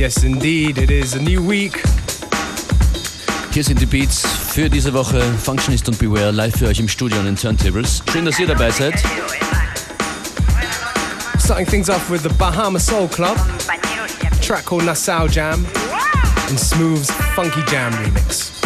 Yes, indeed. It is a new week. Hier sind die Beats für diese Woche. Functionist und Beware live für euch im Studio an den Turntables. Schön, dass ihr dabei seid. Starting things off with the Bahama Soul Club, track called Nassau Jam, and Smooth's Funky Jam remix.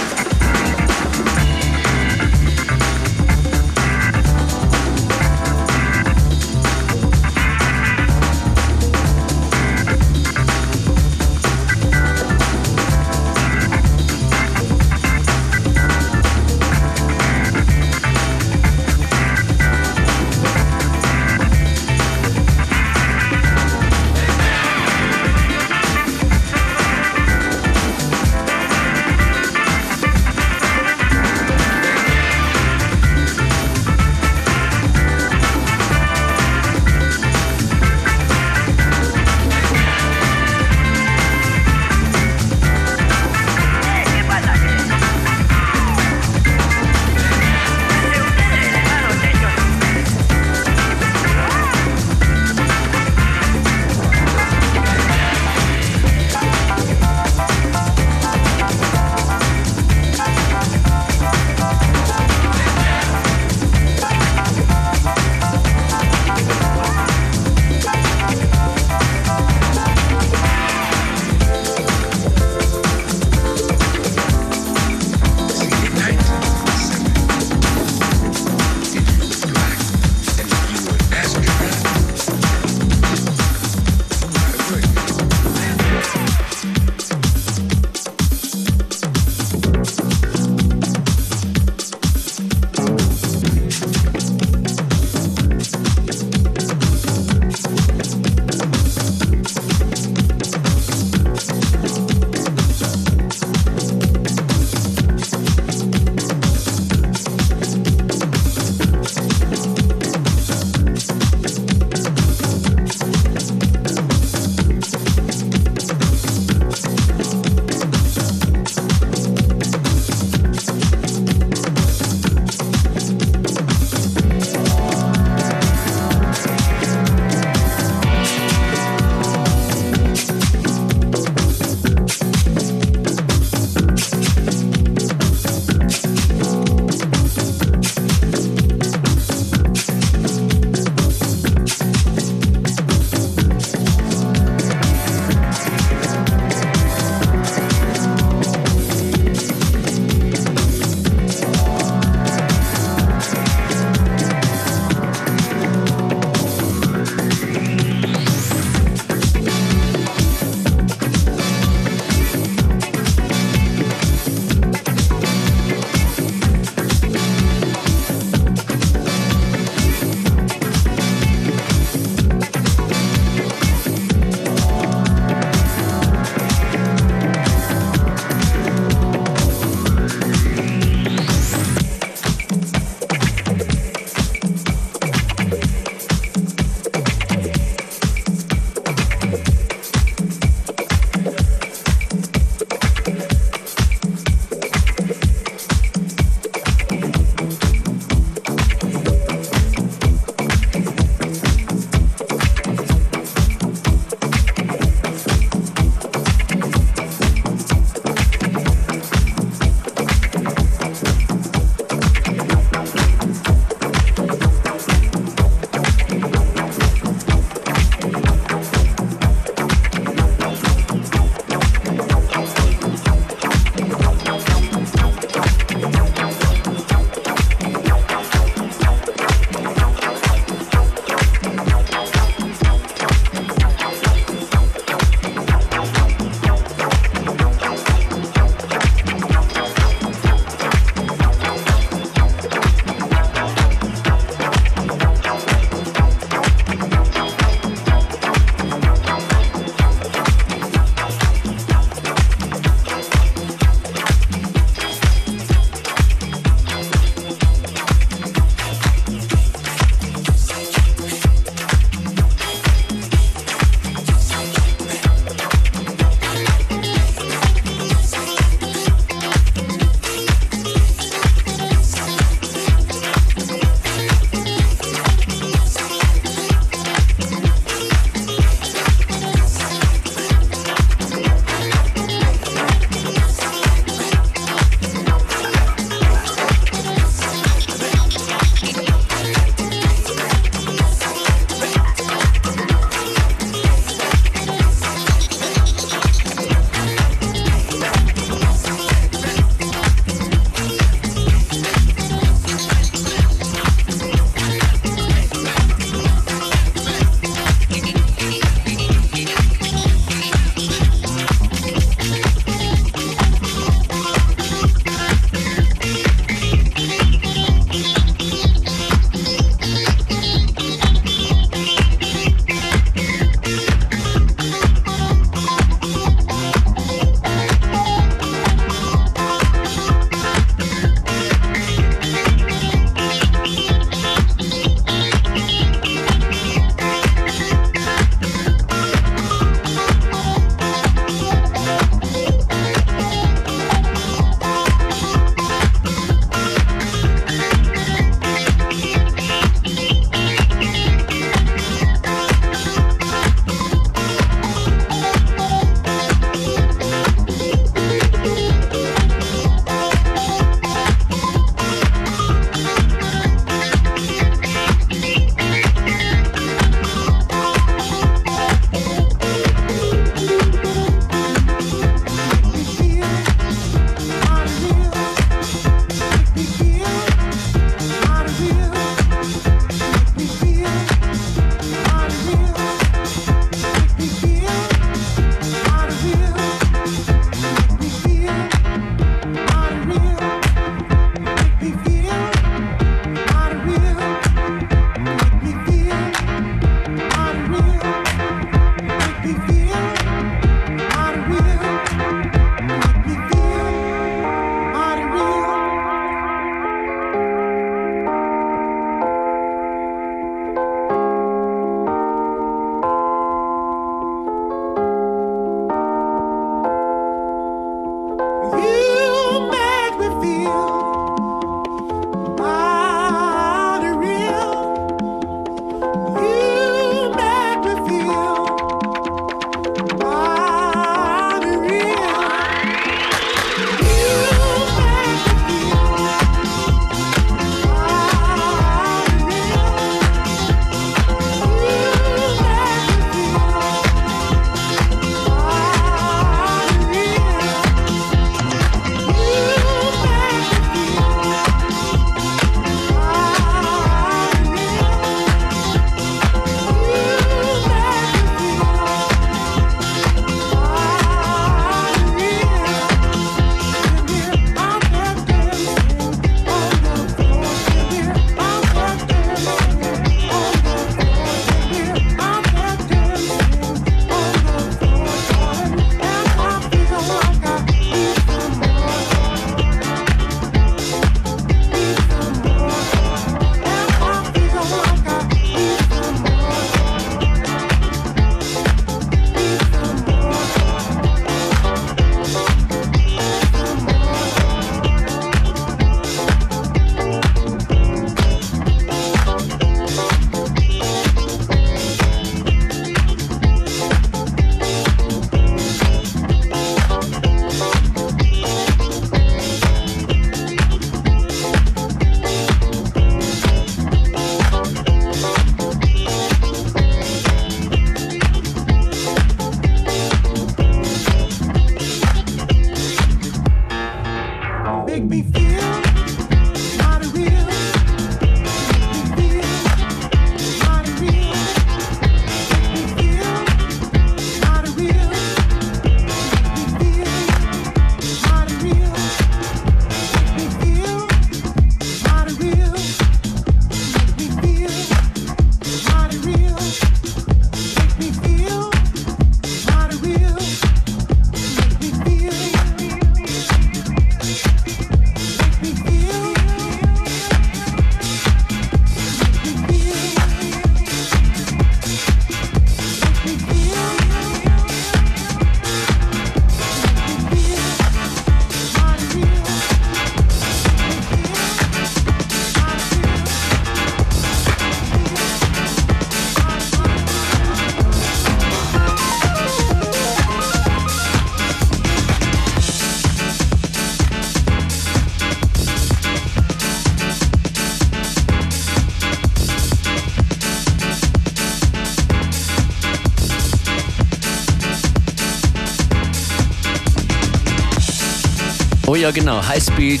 Ja, genau. Highspeed,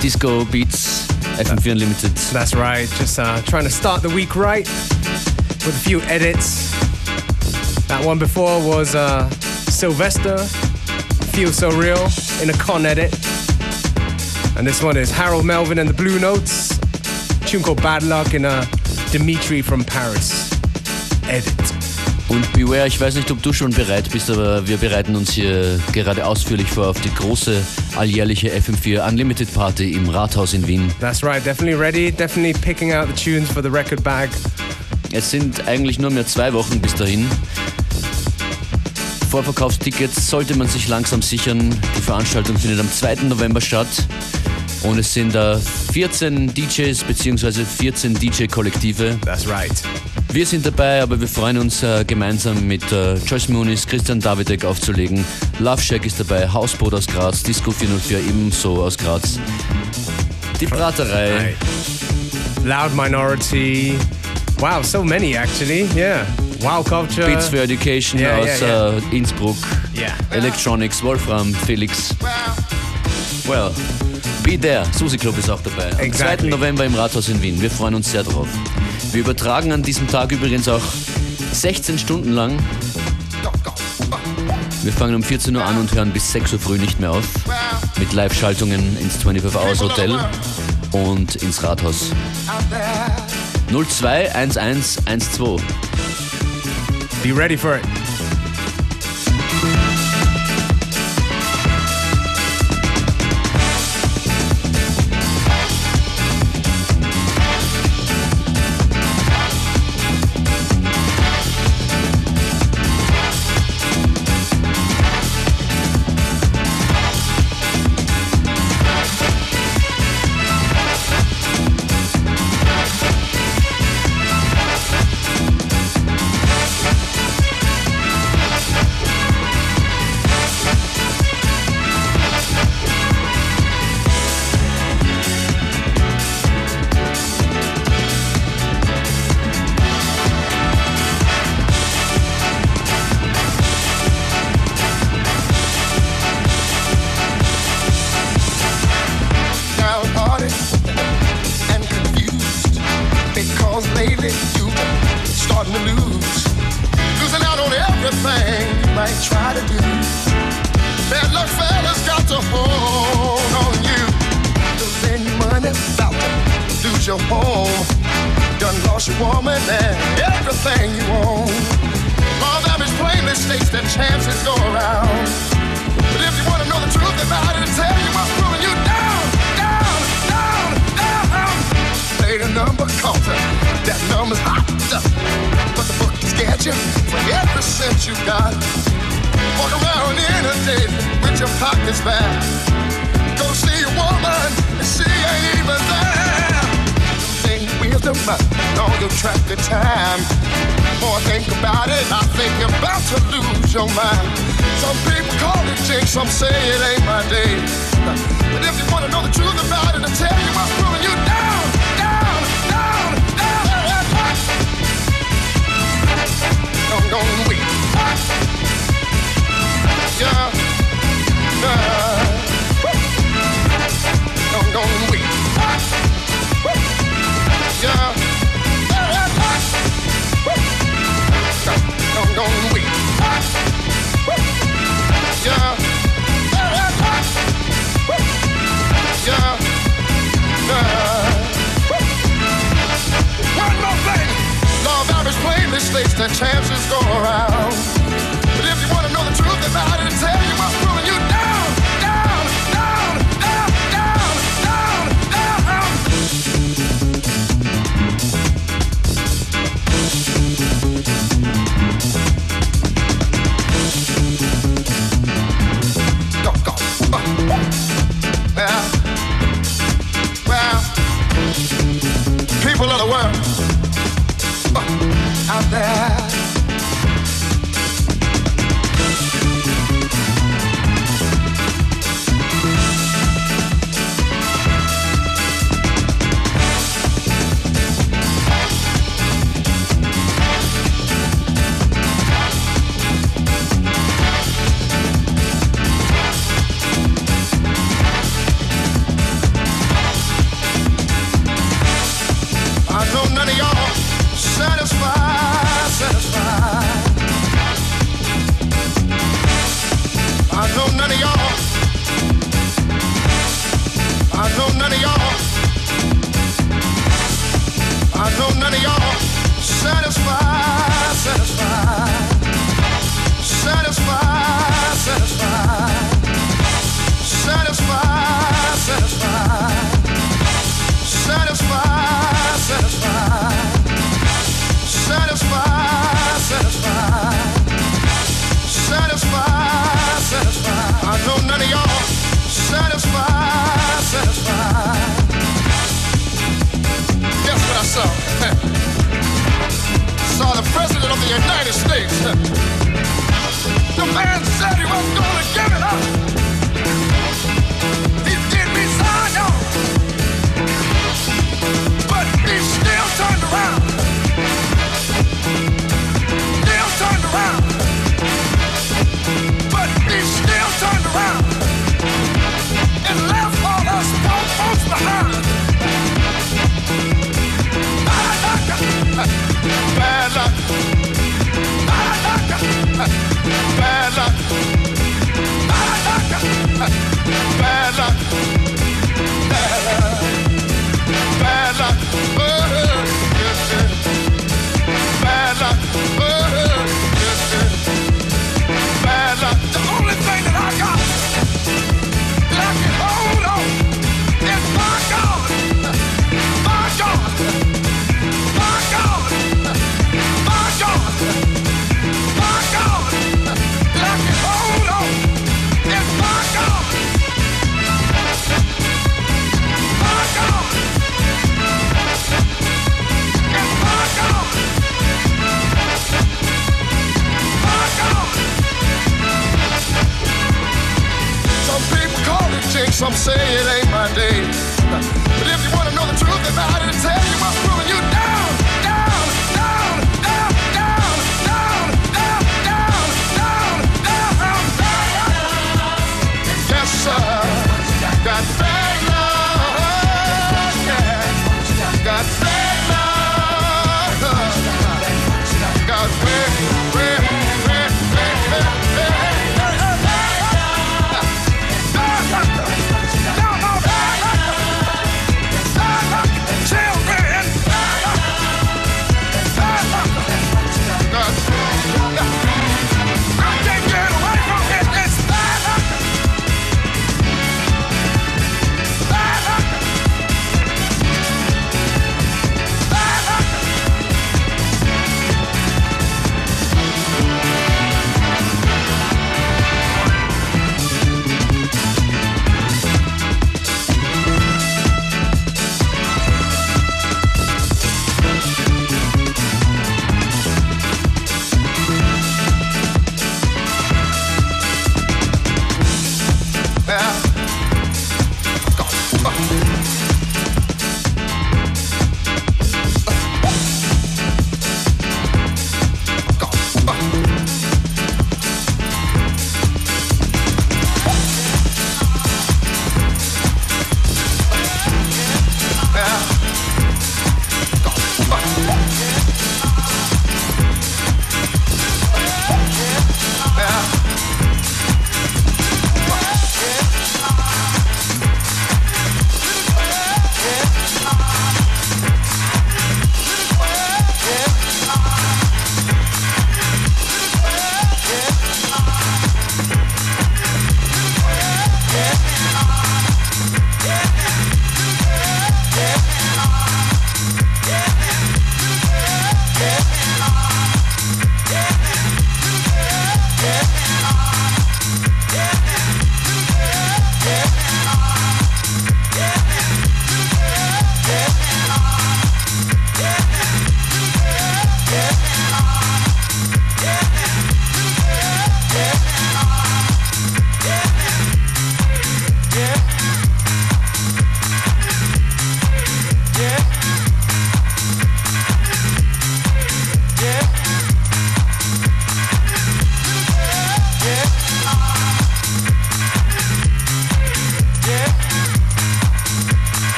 Disco Beats, FM4 Unlimited. That's right. Just uh, trying to start the week right with a few edits. That one before was uh, Sylvester, Feel So Real, in a con edit. And this one is Harold Melvin and the Blue Notes, tune called Bad Luck in a Dimitri from Paris edit. Und Beware, ich weiß nicht, ob du schon bereit bist, aber wir bereiten uns hier gerade ausführlich vor auf die große alljährliche FM4 Unlimited Party im Rathaus in Wien. That's right, definitely ready, definitely picking out the tunes for the record bag. Es sind eigentlich nur mehr zwei Wochen bis dahin. Vorverkaufstickets sollte man sich langsam sichern. Die Veranstaltung findet am 2. November statt. Und es sind da 14 DJs bzw. 14 DJ-Kollektive. That's right. Wir sind dabei, aber wir freuen uns äh, gemeinsam mit äh, Joyce Moonis, Christian Davidek aufzulegen. Love Shack ist dabei, Hausboot aus Graz, Disco 404 ebenso aus Graz. Die Braterei. Loud Minority. Wow, so many actually. Yeah. Wow Culture. Beats for Education yeah, aus yeah, yeah. Äh, Innsbruck. Yeah. Electronics, Wolfram, Felix. Well, be there. Susi Club ist auch dabei. Am Exactly. 2. November im Rathaus in Wien. Wir freuen uns sehr drauf. Wir übertragen an diesem Tag übrigens auch 16 Stunden lang. Wir fangen um 14 Uhr an und hören bis 6 Uhr früh nicht mehr auf. Mit Live-Schaltungen ins 25 Hours Hotel und ins Rathaus. 021112. Be ready for it. Might try to do. Bad luck fellas got to hold on you. Losing money, about to lose your home. Done lost your woman and everything you own. Law damage plainly states that chances go around. But if you wanna know the truth about it, tell you what's pulling you down, down, down, down. Play the number counter, that number's hot. But the book scared you every cent you got. Walk around in a day with your pockets bare. Go see a woman and she ain't even there. Think wisdom, all your track of time. More think about it, I think you're about to lose your mind. Some people call it jinx, some say it ain't my day. But if you wanna know the truth about it, I'll tell you what's pulling Don't wait. Yeah, yeah. I'm wait. Yeah. Don't wait. Plainly states that chances go around. But if you want to know the truth about it, tell you what's pulling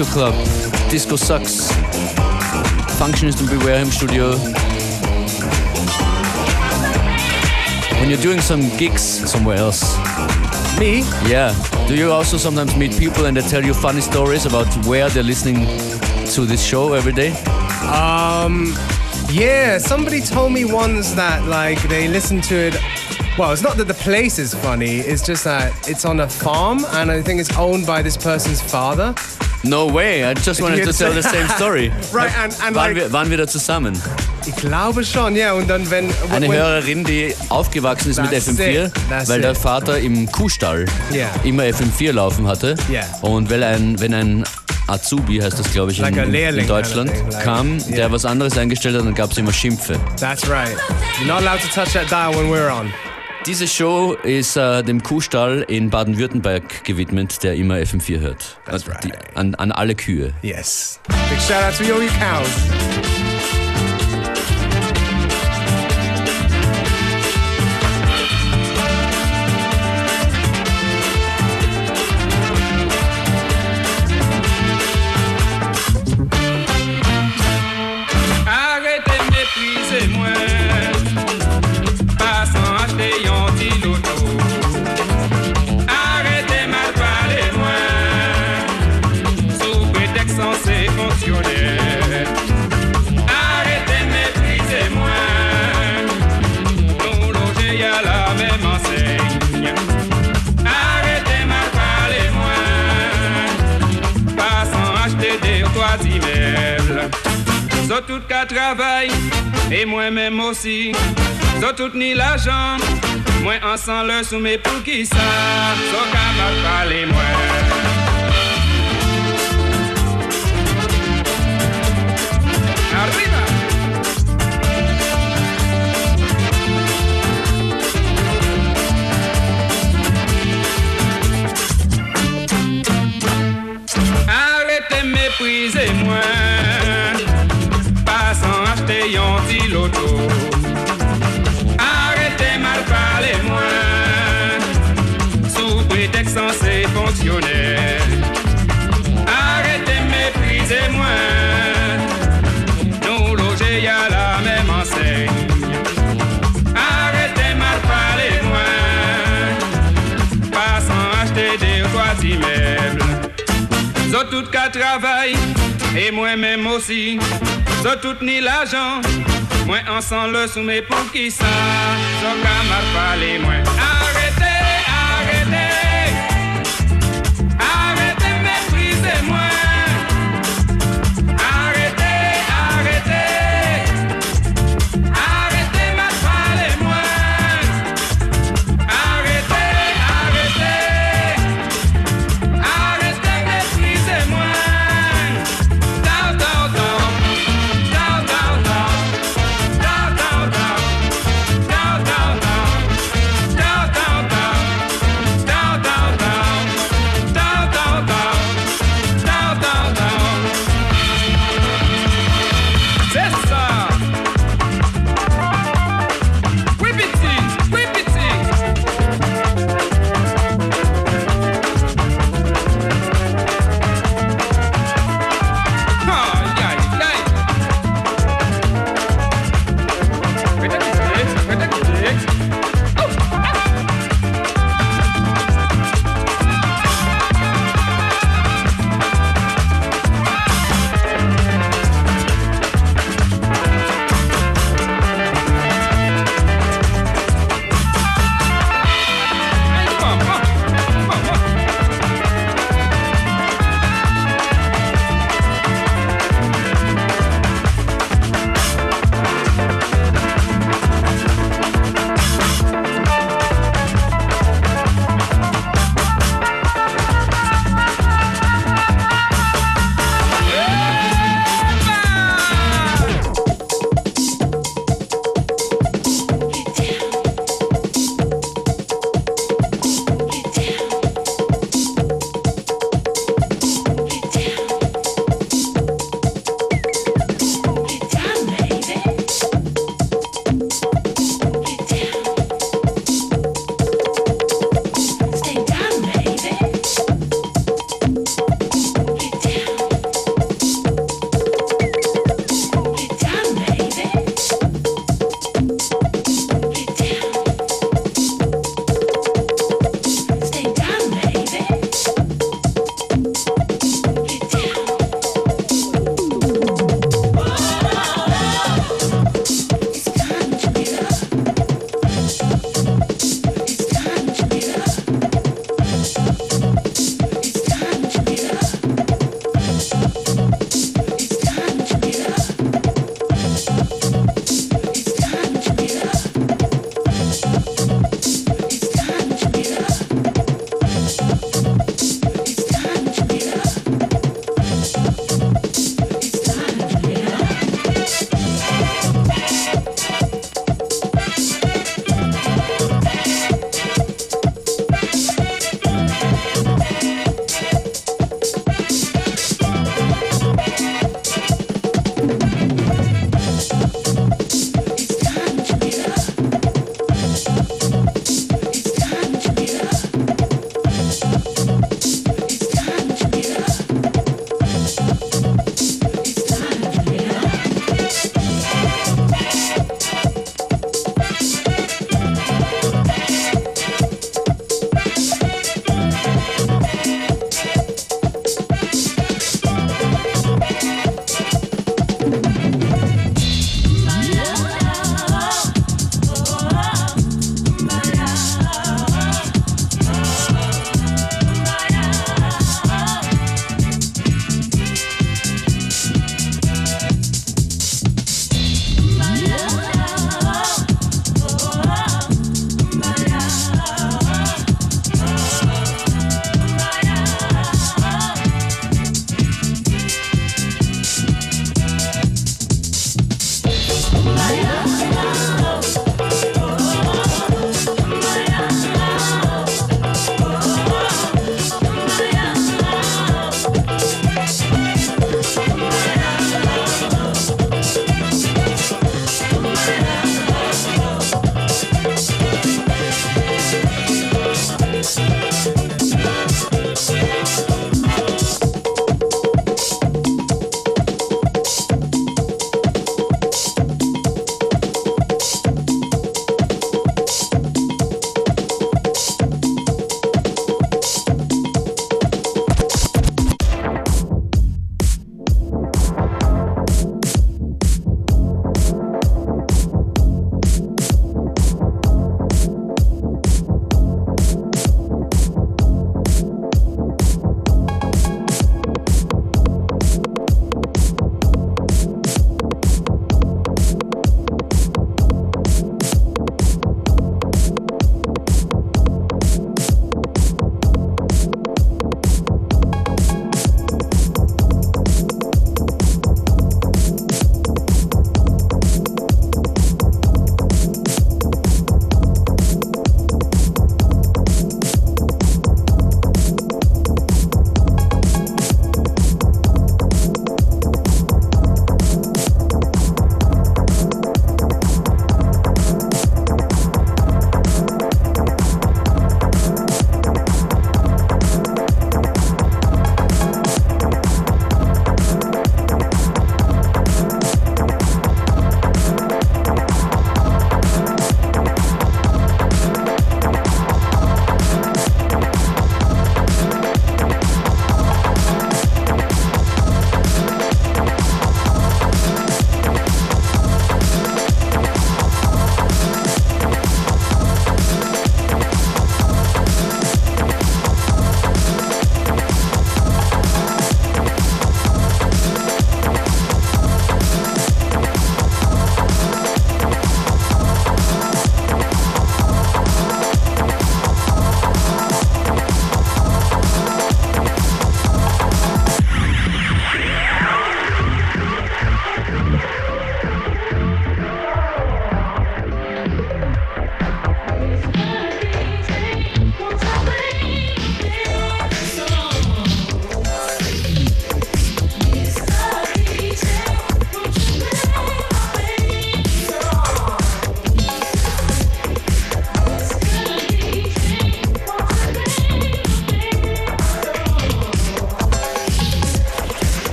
Disco Club. Disco sucks. Functionist and Beware im Studio. When you're doing some gigs somewhere else, Me? yeah, do you also sometimes meet people and they tell you funny stories about where they're listening to this show every day? Um, yeah, somebody told me once that like they listen to it. Well, it's not that the place is funny. It's just that it's on a farm, and I think it's owned by this person's father. No way, I just wanted to tell the same story. Right, and, and Waren like, wir, waren wir da zusammen? ich glaube schon, ja. Und dann wenn Eine when- Hörerin, die aufgewachsen ist mit That's FM4, it, weil der it. Vater im Kuhstall Yeah. immer FM4 laufen hatte. Yeah. Und weil ein, wenn ein Azubi, heißt das glaube ich Like in, in Deutschland, kind of like- kam, yeah. der was anderes eingestellt hat, dann gab es immer Schimpfe. That's right. You're not allowed to touch that dial when we're on. Diese Show ist äh, dem Kuhstall in Baden-Württemberg gewidmet, der immer FM4 hört. That's Also die, right. an, an alle Kühe. Yes. Big shout out to all you cows. Tout qu'à travail, et moi-même aussi. Zo tout ni l'argent, moi ensemble sous mes pour qui ça. Qu'à mal parler moi. Arriba! Arrêtez mépriser moi Arrêtez, mal parlez-moi. Sous prétexte censé fonctionner. Arrêtez, méprisez-moi. Nous loger à la même enseigne. Arrêtez, mal parlez-moi. Passant acheter des trois immeubles. Travail et moi-même aussi. Zo tout ni l'argent, moi ensemble sous mes pour qui ça. Zo qu'à mal parler, moi.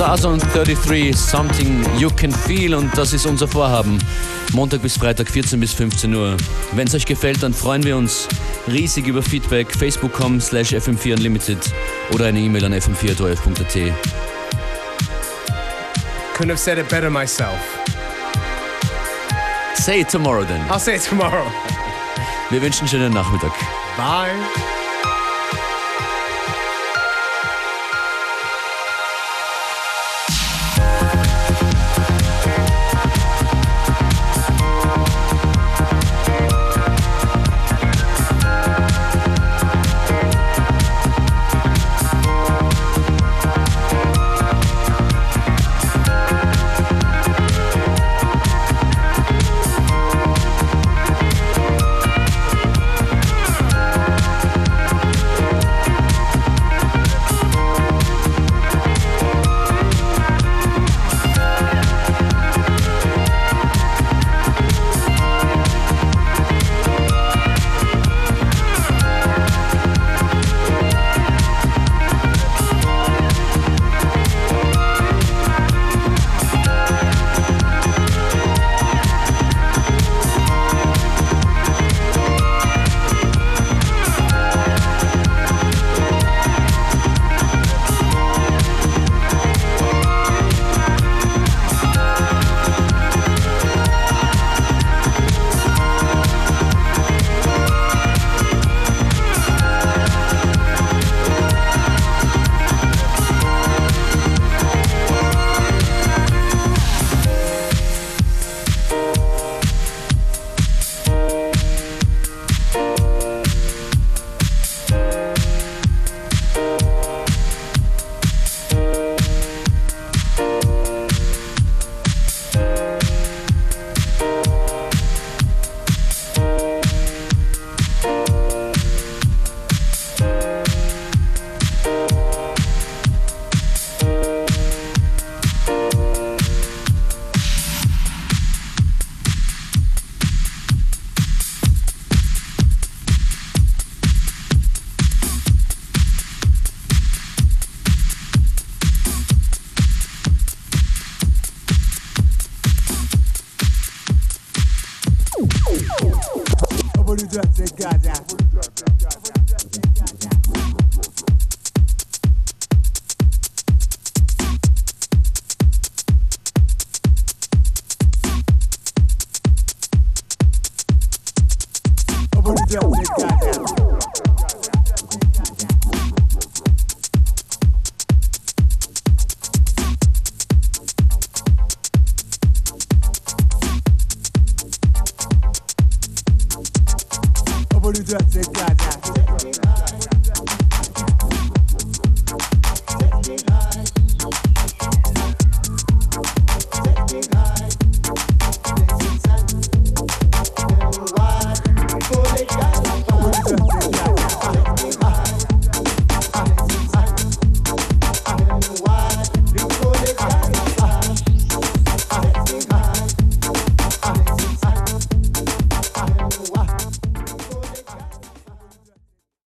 2033 Something You Can Feel und das ist unser Vorhaben. Montag bis Freitag 14 bis 15 Uhr. Wenn es euch gefällt, dann freuen wir uns riesig über Feedback. Facebook.com slash FM4 Unlimited oder eine E-Mail an fm4.at. Couldn't have said it better myself. Say it tomorrow then. I'll say it tomorrow. Wir wünschen einen schönen Nachmittag. Bye.